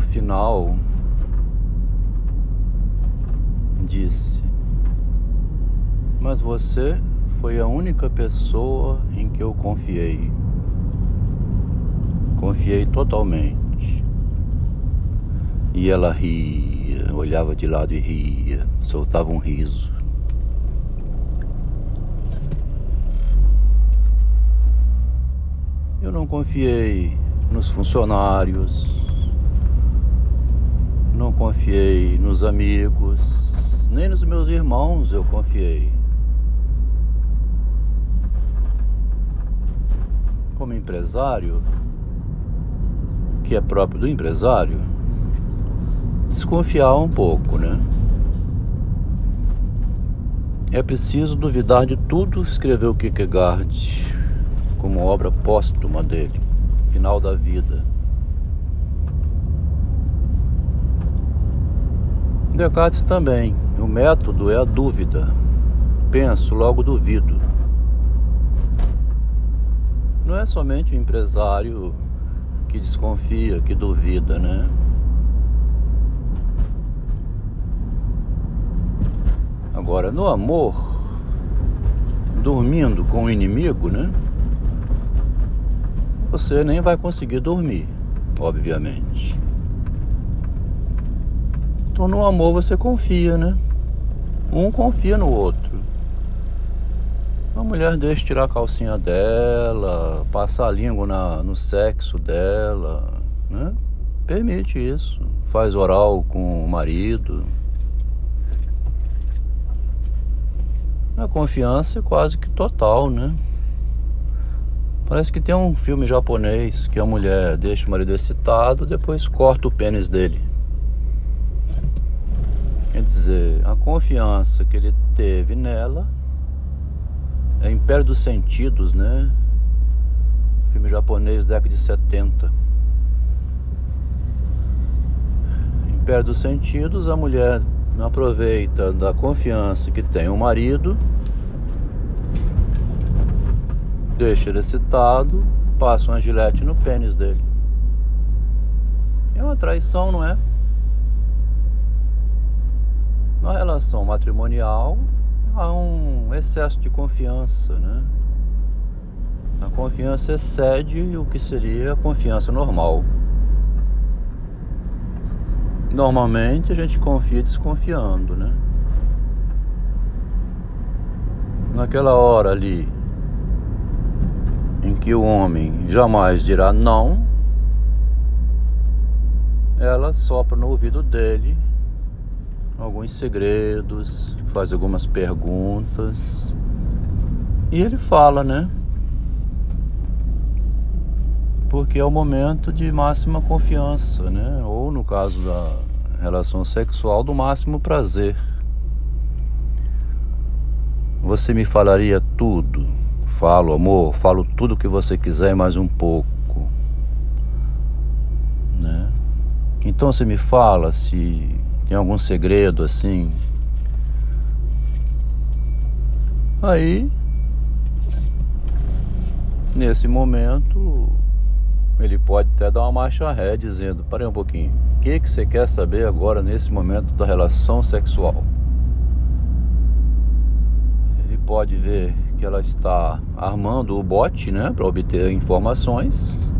no final disse: Mas você foi a única pessoa em que eu confiei. Confiei totalmente. E ela ria, olhava de lado e ria, soltava um riso. Eu não confiei nos funcionários, não confiei nos amigos, nem nos meus irmãos eu confiei. Como empresário, que é próprio do empresário, desconfiar um pouco, né? É preciso duvidar de tudo, escreveu Kierkegaard como obra póstuma dele, final da vida. Descartes também. O método é a dúvida. Penso, logo duvido. Não é somente o empresário que desconfia, que duvida, né? Agora, no amor, dormindo com o inimigo, né? Você nem vai conseguir dormir, obviamente. Então no amor você confia, né? Um confia no outro. A mulher deixa tirar a calcinha dela, passar a língua na, no sexo dela, né? Permite isso. Faz oral com o marido. A confiança é quase que total, né? Parece que tem um filme japonês que a mulher deixa o marido excitado, depois corta o pênis dele. Quer dizer, a confiança que ele teve nela é Império dos Sentidos, né? Filme japonês década de 70. Império dos Sentidos, a mulher aproveita da confiança que tem o marido, deixa ele excitado, passa uma gilete no pênis dele. É uma traição, não é? Na relação matrimonial há um excesso de confiança, né? A confiança excede o que seria a confiança normal. Normalmente a gente confia desconfiando, né? Naquela hora ali em que o homem jamais dirá não, ela sopra no ouvido dele alguns segredos, faz algumas perguntas. E ele fala, né? Porque é o momento de máxima confiança, né? Ou no caso da relação sexual, do máximo prazer. Você me falaria tudo. Falo, amor, falo tudo o que você quiser mais um pouco. Né? Então você me fala se tem algum segredo assim? Aí, nesse momento, ele pode até dar uma marcha ré dizendo: Parei um pouquinho, o que, que você quer saber agora nesse momento da relação sexual? Ele pode ver que ela está armando o bote, né, para obter informações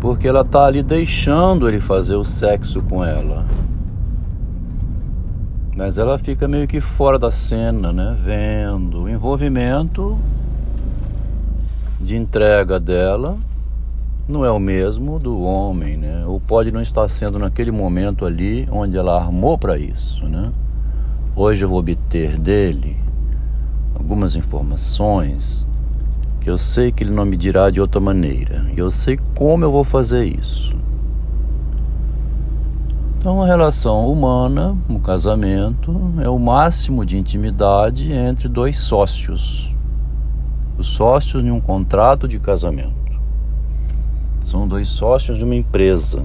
porque ela tá ali deixando ele fazer o sexo com ela. Mas ela fica meio que fora da cena, né? Vendo o envolvimento de entrega dela não é o mesmo do homem, né? Ou pode não estar sendo naquele momento ali onde ela armou para isso, né? Hoje eu vou obter dele algumas informações eu sei que ele não me dirá de outra maneira. Eu sei como eu vou fazer isso. Então, a relação humana, o casamento, é o máximo de intimidade entre dois sócios. Os sócios em um contrato de casamento. São dois sócios de uma empresa.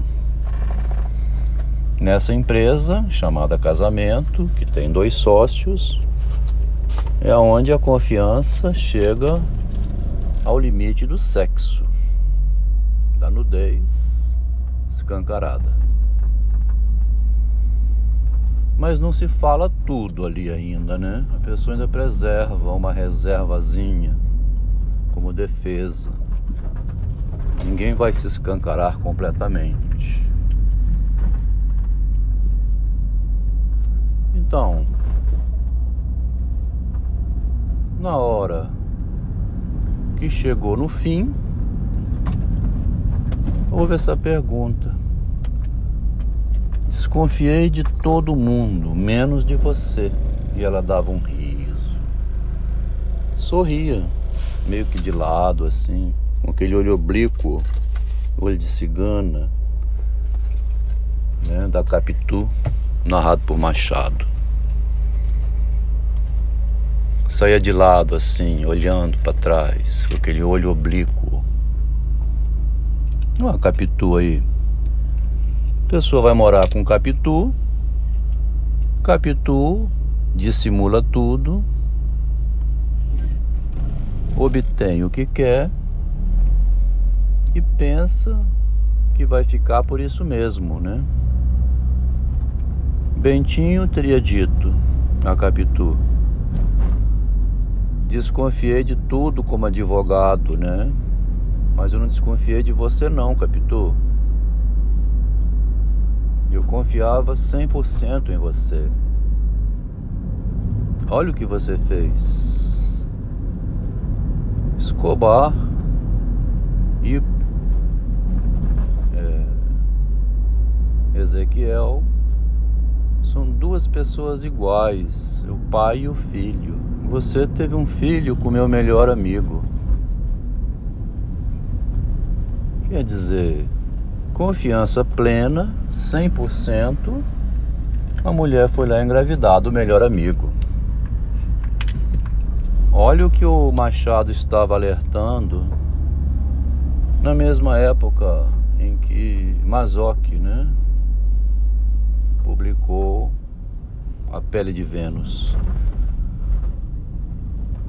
Nessa empresa, chamada casamento, que tem dois sócios, é onde a confiança chega ao limite do sexo, da nudez escancarada. Mas não se fala tudo ali ainda, né? A pessoa ainda preserva uma reservazinha como defesa. Ninguém vai se escancarar completamente. Então, na hora chegou no fim, houve essa pergunta. Desconfiei de todo mundo, menos de você. E ela dava um riso. Sorria, meio que de lado, assim, com aquele olho oblíquo, olho de cigana, né, da Capitu, narrado por Machado. Saía de lado, assim, olhando para trás, com aquele olho oblíquo. Uma Capitu aí a pessoa vai morar com Capitu. Capitu dissimula tudo, obtém o que quer e pensa que vai ficar por isso mesmo, né? Bentinho teria dito a Capitu: Desconfiei de tudo como advogado, né? Mas eu não desconfiei de você, não, Capitu. Eu confiava 100% em você. Olha o que você fez. Escobar e é, Ezequiel são duas pessoas iguais, o pai e o filho. Você teve um filho com meu melhor amigo. Quer dizer, confiança plena, 100%, a mulher foi lá engravidar do melhor amigo. Olha o que o Machado estava alertando na mesma época em que Mazoc, né, publicou A Pele de Vênus.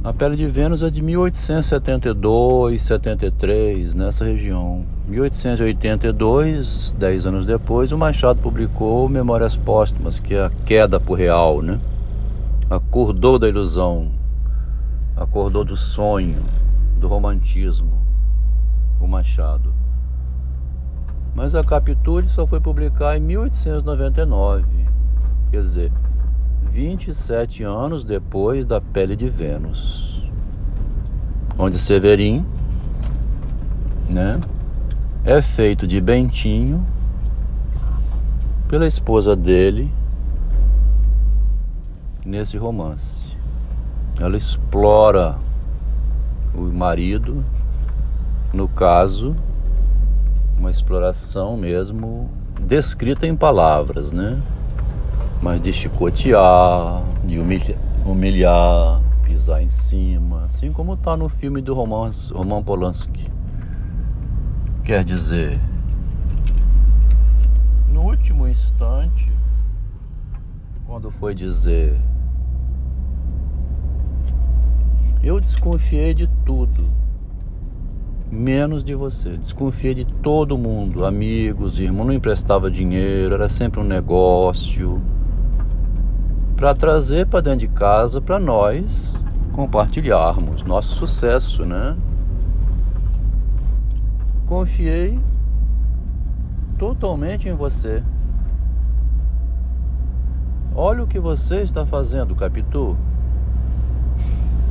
A pele de Vênus é de 1872, 73, nessa região. 1882, dez anos depois, o Machado publicou Memórias Póstumas, que é a queda por real, né? Acordou da ilusão, acordou do sonho, do romantismo, o Machado. Mas a Captura só foi publicar em 1899, quer dizer, 27 anos depois da Pele de Vênus, onde Severin, né, é feito de Bentinho pela esposa dele nesse romance. Ela explora o marido, no caso, uma exploração mesmo descrita em palavras, né? Mas de chicotear, de humilhar, humilhar, pisar em cima, assim como está no filme do Roman, Roman Polanski. Quer dizer, no último instante, quando foi dizer eu desconfiei de tudo, menos de você. Desconfiei de todo mundo, amigos, irmão, não emprestava dinheiro, era sempre um negócio para trazer para dentro de casa para nós compartilharmos nosso sucesso, né? Confiei totalmente em você. Olha o que você está fazendo, Capitu.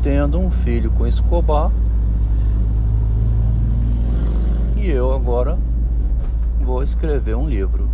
Tendo um filho com Escobar. E eu agora vou escrever um livro.